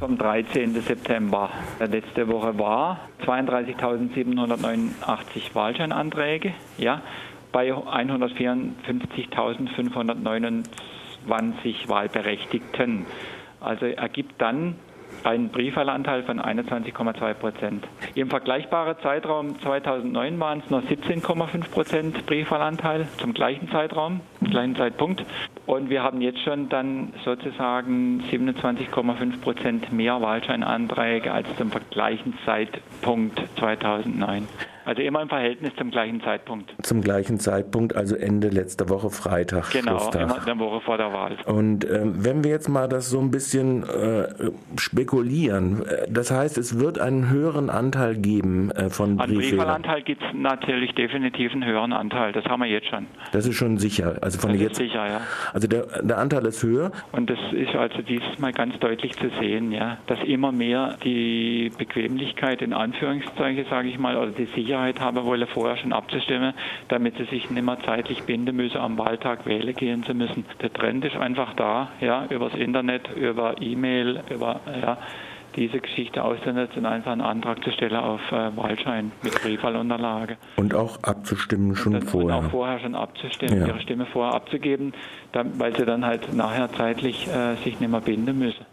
Vom 13. September. Letzte Woche war 32.789 Wahlscheinanträge, ja, bei 154.529 Wahlberechtigten. Also ergibt dann einen Briefwahlanteil von 21,2 Prozent. Im vergleichbaren Zeitraum 2009 waren es noch 17,5 Prozent Briefwahlanteil zum gleichen Zeitraum, gleichen Zeitpunkt. Und wir haben jetzt schon dann sozusagen 27,5 Prozent mehr Wahlscheinanträge als zum gleichen Zeitpunkt 2009. Also immer im Verhältnis zum gleichen Zeitpunkt. Zum gleichen Zeitpunkt, also Ende letzter Woche Freitag. Genau, Schlusstag. immer eine Woche vor der Wahl. Und äh, wenn wir jetzt mal das so ein bisschen äh, spekulieren, äh, das heißt, es wird einen höheren Anteil geben äh, von An Briefwahlanteil gibt es natürlich definitiv einen höheren Anteil. Das haben wir jetzt schon. Das ist schon sicher. Also von das jetzt, sicher, ja. Also der, der Anteil ist höher. Und das ist also dieses Mal ganz deutlich zu sehen, ja, dass immer mehr die Bequemlichkeit in Anführungszeichen, sage ich mal, oder die Sicherheit Sicherheit haben wollen, vorher schon abzustimmen, damit sie sich nicht mehr zeitlich binden müssen, am Wahltag wählen gehen zu müssen. Der Trend ist einfach da, ja, übers Internet, über E-Mail, über, ja, diese Geschichte auszunutzen und einfach einen Antrag zu stellen auf äh, Wahlschein mit Briefwahlunterlage. Und auch abzustimmen schon und vorher. Und auch vorher schon abzustimmen, ja. ihre Stimme vorher abzugeben, dann, weil sie dann halt nachher zeitlich äh, sich nicht mehr binden müssen.